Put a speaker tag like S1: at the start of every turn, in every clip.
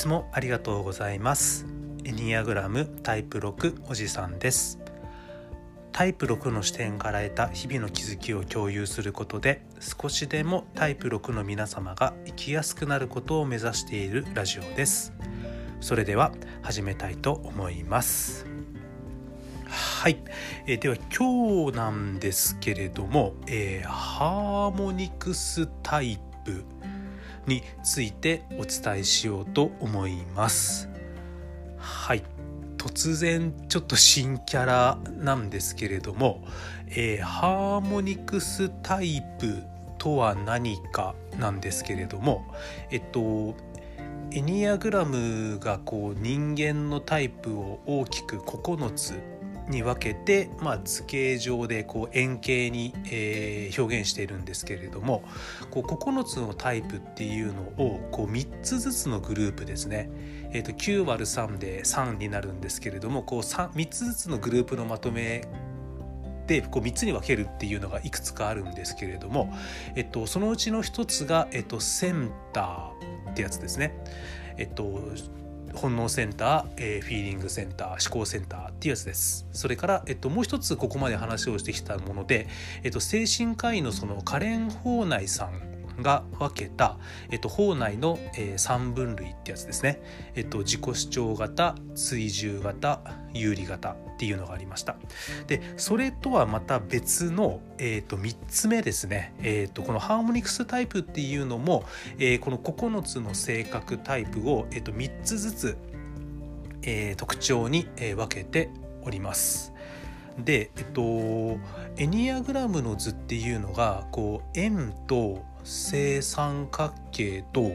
S1: つもありがとうございます。エニアグラムタイプ6おじさんです。タイプ6の視点から得た日々の気づきを共有することで少しでもタイプ6の皆様が生きやすくなることを目指しているラジオです。それでは始めたいと思います。はい、えー、では今日なんですけれども、えー、ハーモニクスタイプ。についてお伝えしようと思います。はい。突然ちょっと新キャラなんですけれども、えー、ハーモニクスタイプとは何かなんですけれどもえっとエニアグラムがこう人間のタイプを大きく9つに分けて、まあ、図形上でこう円形に、えー、表現しているんですけれどもこう9つのタイプっていうのをこう3つずつのグループですね、えー、と 9÷3 で3になるんですけれどもこう 3, 3つずつのグループのまとめでこう3つに分けるっていうのがいくつかあるんですけれども、えっと、そのうちの1つが、えっと、センターってやつですね。えっと本能センター、えー、フィーリングセンター思考センターっていうやつです。それから、えっと、もう一つここまで話をしてきたもので、えっと、精神科医のそのカレン・ホーナイさんが分けた、えっと、法内の、えー、3分類ってやつですね、えっと、自己主張型追従型有利型っていうのがありました。でそれとはまた別の、えー、と3つ目ですね、えー、とこのハーモニクスタイプっていうのも、えー、この9つの性格タイプを、えー、と3つずつ、えー、特徴に、えー、分けております。でえっとエニアグラムの図っていうのがこう円と正三角形と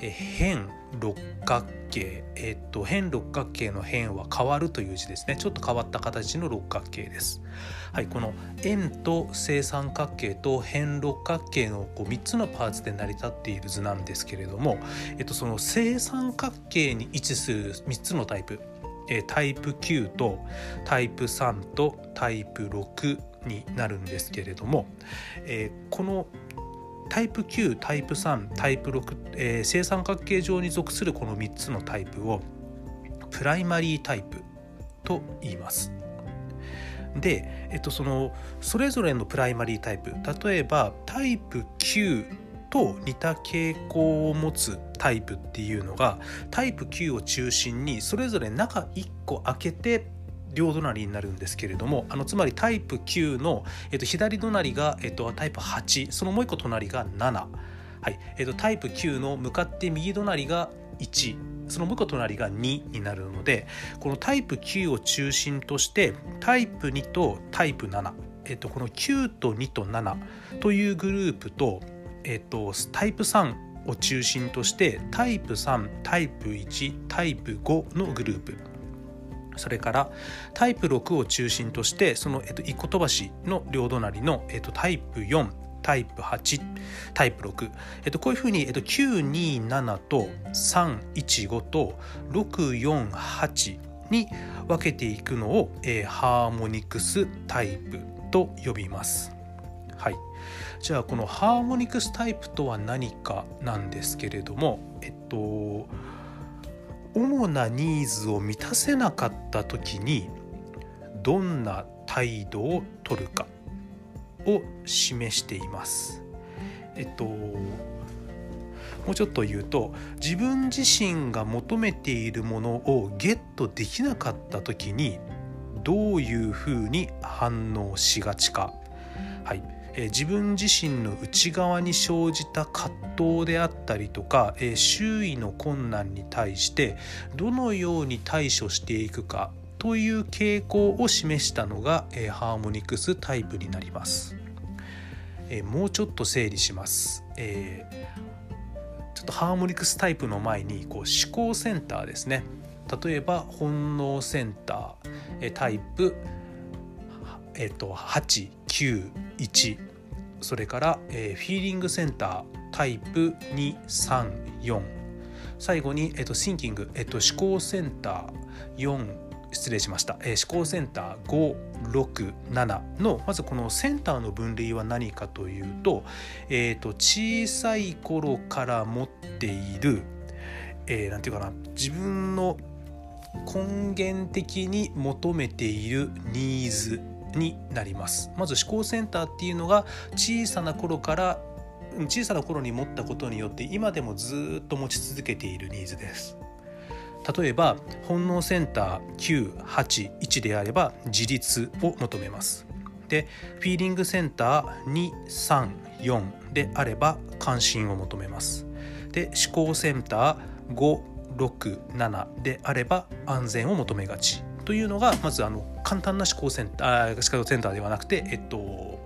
S1: 変六角形、えっと、変六角形の変は変わるという字ですね。ちょっと変わった形の六角形です。はい、この円と正三角形と変六角形のこう3つのパーツで成り立っている図なんですけれども、えっと、その正三角形に位置する3つのタイプ。タイプ9とタイプ3とタイプ6になるんですけれども、えー、このタイプ9タイプ3タイプ6、えー、正三角形状に属するこの3つのタイプをプライマリータイプと言います。で、えっと、そのそれぞれのプライマリータイプ例えばタイプ9と似た傾向を持つタイプっていうのがタイプ9を中心にそれぞれ中1個開けて両隣になるんですけれどもあのつまりタイプ9の、えっと、左隣が、えっと、タイプ8そのもう一個隣が7、はい。えっと、タイプ9の向かって右隣が1その向こう隣が2になるのでこのタイプ9を中心としてタイプ2とタイプ7、えっと、この9と2と7というグループと、えっと、タイプ3を中心としてタイプ3タイプ1タイプ5のグループ。それからタイプ6を中心としてその、えっと、1個飛ばしの両隣の、えっと、タイプ4タイプ8タイプ6、えっと、こういうふうに、えっと、927と315と648に分けていくのを、えー、ハーモニクスタイプと呼びます。はい、じゃあこのハーモニクスタイプとは何かなんですけれどもえっと主なニーズを満たせなかった時にどんな態度をとるかを示しています。えっともうちょっと言うと自分自身が求めているものをゲットできなかった時にどういうふうに反応しがちか、はい、え自分自身の内側に生じた葛藤であったりとか、え周囲の困難に対してどのように対処していくかという傾向を示したのが、えハーモニクスタイプになります。えもうちょっと整理します。えー、ちょっとハーモニクスタイプの前にこう思考センターですね。例えば本能センター、えタイプえっと、891それから、えー、フィーリングセンタータイプ234最後に、えっと、シンキング、えっと、思考センター4失礼しました、えー、思考センター567のまずこのセンターの分類は何かというと,、えーと、小さい頃から持っている、えー、なんていうかな。自分の根源的に求めているニーズ。になります。まず思考センターっていうのが小さな頃から小さな頃に持ったことによって今でもずっと持ち続けているニーズです。例えば本能センター981であれば自立を求めます。でフィーリングセンター234であれば関心を求めます。で思考センター567であれば安全を求めがち。というのがまずあの簡単な思考センター思考センターではなくてえっと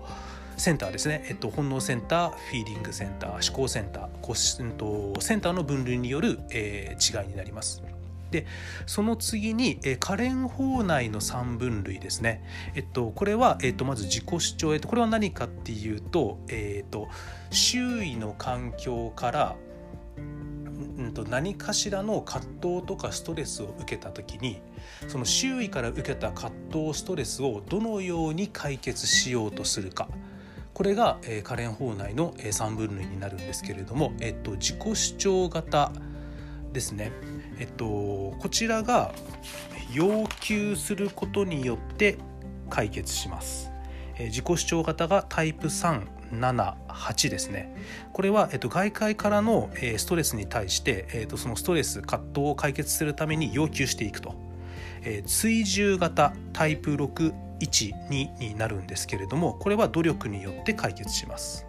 S1: センターですね、えっと、本能センターフィーリングセンター思考センターこう、えっと、センターの分類による、えー、違いになります。でその次に、えー、可憐法内の3分類ですね、えっと、これは、えっと、まず自己主張、えっと、これは何かっていうと,、えっと周囲の環境からうんと何かしらの葛藤とかストレスを受けた時にその周囲から受けた葛藤ストレスをどのように解決しようとするかこれが、えー、カレン法内の、えー、3分類になるんですけれども、えっと、自己主張型ですね、えっと、こちらが要求することによって解決します。え、自己主張型がタイプ378ですねこれは、えっと、外界からの、え、ストレスに対して、えーと、そのストレス葛藤を解決するために要求していくと、えー、追従型タイプ6 12になるんですけれどもこれは努力によって解決します。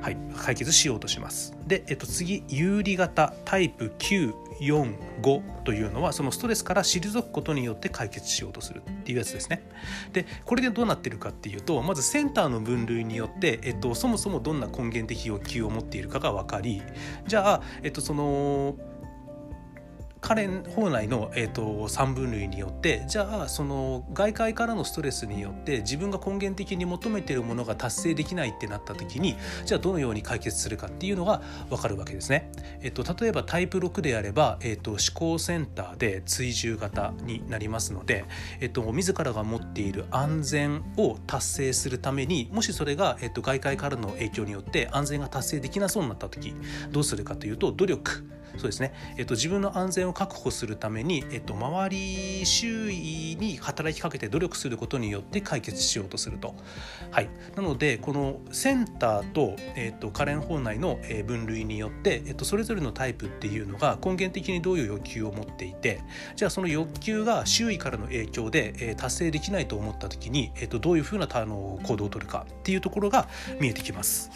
S1: はい、解決しようとします。で、えっと、次有利型タイプ945というのはそのストレスから退くことによって解決しようとするっていうやつですね。でこれでどうなってるかっていうとまずセンターの分類によって、えっと、そもそもどんな根源的要求を持っているかが分かりじゃあ、えっと、その彼本来の、えーと、3分類によってじゃあその外界からのストレスによって自分が根源的に求めているものが達成できないってなった時にじゃあどのように解決するかっていうのが分かるわけですね。えーと、例えばタイプ6であれば、えーと、思考センターで追従型になりますので、えー、と自らが持っている安全を達成するためにもしそれが、えー、と外界からの影響によって安全が達成できなそうになった時どうするかというと努力そうですね、えっと、自分の安全を確保するために、えっと、周り周囲に働きかけて努力することによって解決しようとすると。はい、なのでこのセンターと,、えっとカレン法内の分類によって、えっと、それぞれのタイプっていうのが根源的にどういう欲求を持っていてじゃあその欲求が周囲からの影響で、え、達成できないと思った時に、えっと、どういうふうなあの行動をとるかっていうところが見えてきます。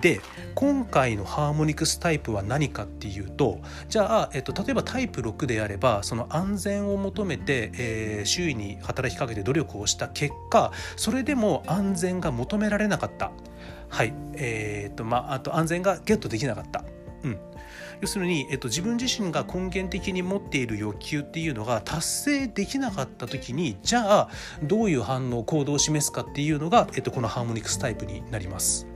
S1: で今回のハーモニクスタイプは何かっていうととじゃあ、えっと、例えばタイプ6であればその安全を求めて、えー、周囲に働きかけて努力をした結果それでも安全が求められなかったはいえー、っとまああと安全がゲットできなかった。うん要するに、えっと、自分自身が根源的に持っている欲求っていうのが達成できなかった時にじゃあどういう反応行動を示すかっていうのが、えっと、このハーモニクスタイプになります。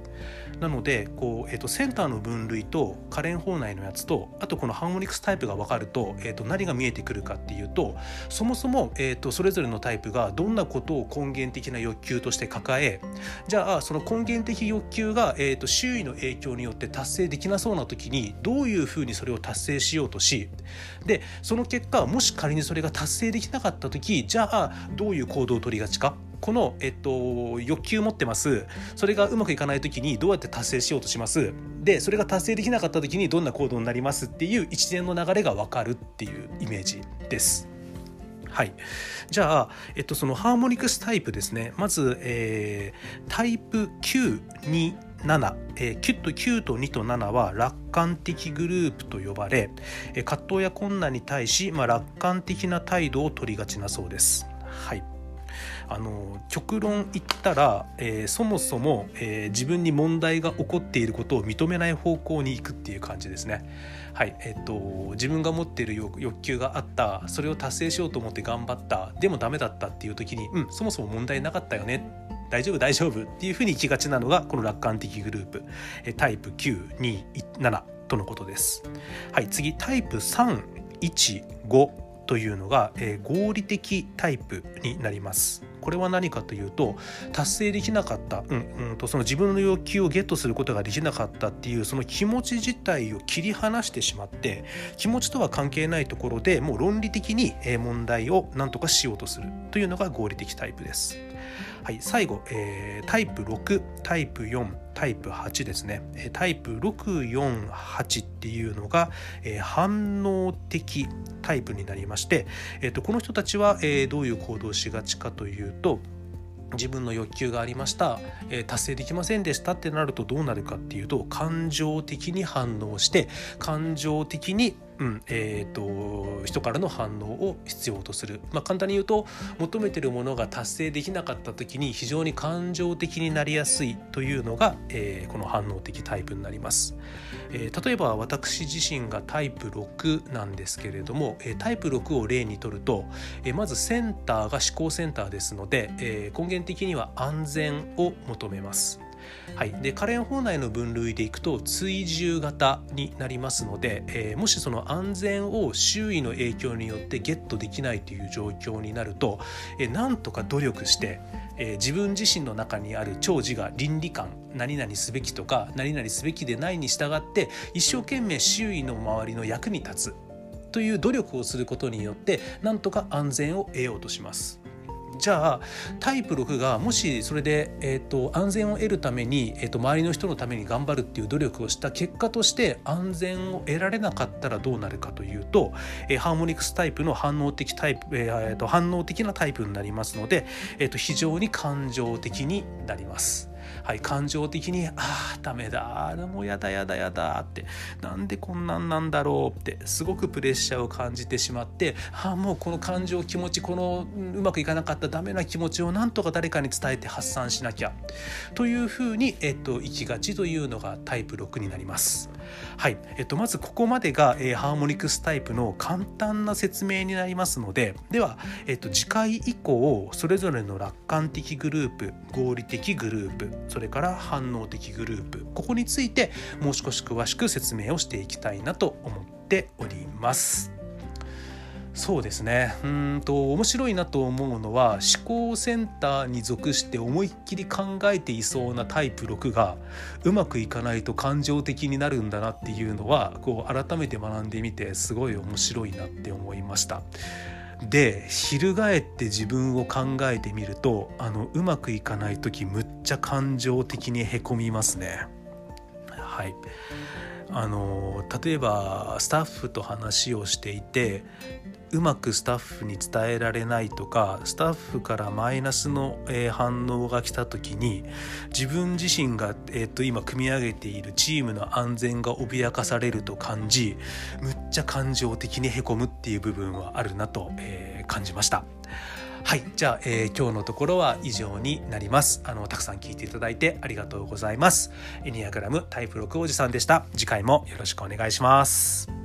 S1: なのでこう、えーと、センターの分類と可憐法内のやつとあとこのハーモニクスタイプが分かると,、えーと、何が見えてくるかっていうとそもそも、えーと、それぞれのタイプがどんなことを根源的な欲求として抱えじゃあその根源的欲求が、えー、と周囲の影響によって達成できなそうな時にどういうふうにそれを達成しようとしでその結果もし仮にそれが達成できなかった時じゃあどういう行動を取りがちかこの、えっと、欲求持ってます。それがうまくいかない時にどうやって達成しようとします。でそれが達成できなかった時にどんな行動になりますっていう一連の流れが分かるっていうイメージです。はい、じゃあ、えっと、そのハーモニクスタイプですね。まず、えー、タイプ927、えー、9と9と2と7は楽観的グループと呼ばれ、えー、葛藤や困難に対し、まあ、楽観的な態度を取りがちなそうです。はい。あの極論言ったら、えー、そもそも、えー、自分に問題が起こっていることを認めない方向に行くっていう感じですね。はいえっと、自分が持っている欲求があったそれを達成しようと思って頑張ったでもダメだったっていう時にうんそもそも問題なかったよね大丈夫大丈夫っていうふうに行きがちなのがこの楽観的グループタイプ927とのことです。はい次タイプ315というのが、えー、合理的タイプになりますこれは何かというと達成できなかった、うんうん、とその自分の要求をゲットすることができなかったっていうその気持ち自体を切り離してしまって気持ちとは関係ないところでもう論理的に問題を何とかしようとするというのが合理的タイプです。はい、最後、えー、タイプ6タイプ4タイプ8ですね。タイプ648っていうのが、えー、反応的タイプになりまして、えーと、この人たちは、えー、どういう行動しがちかというと自分の欲求がありました、えー、達成できませんでしたってなるとどうなるかっていうと感情的に反応して感情的にうんえーと、人からの反応を必要とする、まあ、簡単に言うと求めてるものが達成できなかった時に非常に感情的になりやすいというのが、えー、この反応的タイプになります、えー、例えば私自身がタイプ6なんですけれども、えー、タイプ6を例にとると、えー、まずセンターが思考センターですので、えー、根源的には安全を求めます。はい、でカレン法内の分類でいくと追従型になりますので、えー、もしその安全を周囲の影響によってゲットできないという状況になると、えー、なんとか努力して、えー、自分自身の中にある長寿が倫理観何々すべきとか何々すべきでないに従って一生懸命周囲の周りの役に立つという努力をすることによってなんとか安全を得ようとします。じゃあタイプ6がもしそれで、えーと、安全を得るために、えーと、周りの人のために頑張るっていう努力をした結果として安全を得られなかったらどうなるかというと、えー、ハーモニクスタイプの反応的タイプ、えー、と反応的なタイプになりますので、えー、と非常に感情的になります。はい、感情的に「ああダメだもやだやだやだ」ってなんでこんなんなんだろうってすごくプレッシャーを感じてしまってああもうこの感情気持ちこのうまくいかなかったダメな気持ちをなんとか誰かに伝えて発散しなきゃというふうに、えっと、いきがちというのがタイプ6になります。はい、えっと、まずここまでが、えー、ハーモニクスタイプの簡単な説明になりますのででは、えっと、次回以降それぞれの楽観的グループ合理的グループそれから反応的グループここについてもう少し詳しく説明をしていきたいなと思っております。そうですねうんと面白いなと思うのは思考センターに属して思いっきり考えていそうなタイプ6がうまくいかないと感情的になるんだなっていうのはこう改めて学んでみてすごい面白いなって思いました。で翻って自分を考えてみるとあのうまくいかない時むっちゃ感情的にへこみますね。はいあの例えばスタッフと話をしていてうまくスタッフに伝えられないとかスタッフからマイナスの、え、反応が来た時に自分自身が、えー、と今組み上げているチームの安全が脅かされると感じむっちゃ感情的にへこむっていう部分はあるなと、えー、感じました。はい。じゃあ、えー、今日のところは以上になります。あの、たくさん聞いていただいてありがとうございます。エニアグラムタイプ6おじさんでした。次回もよろしくお願いします。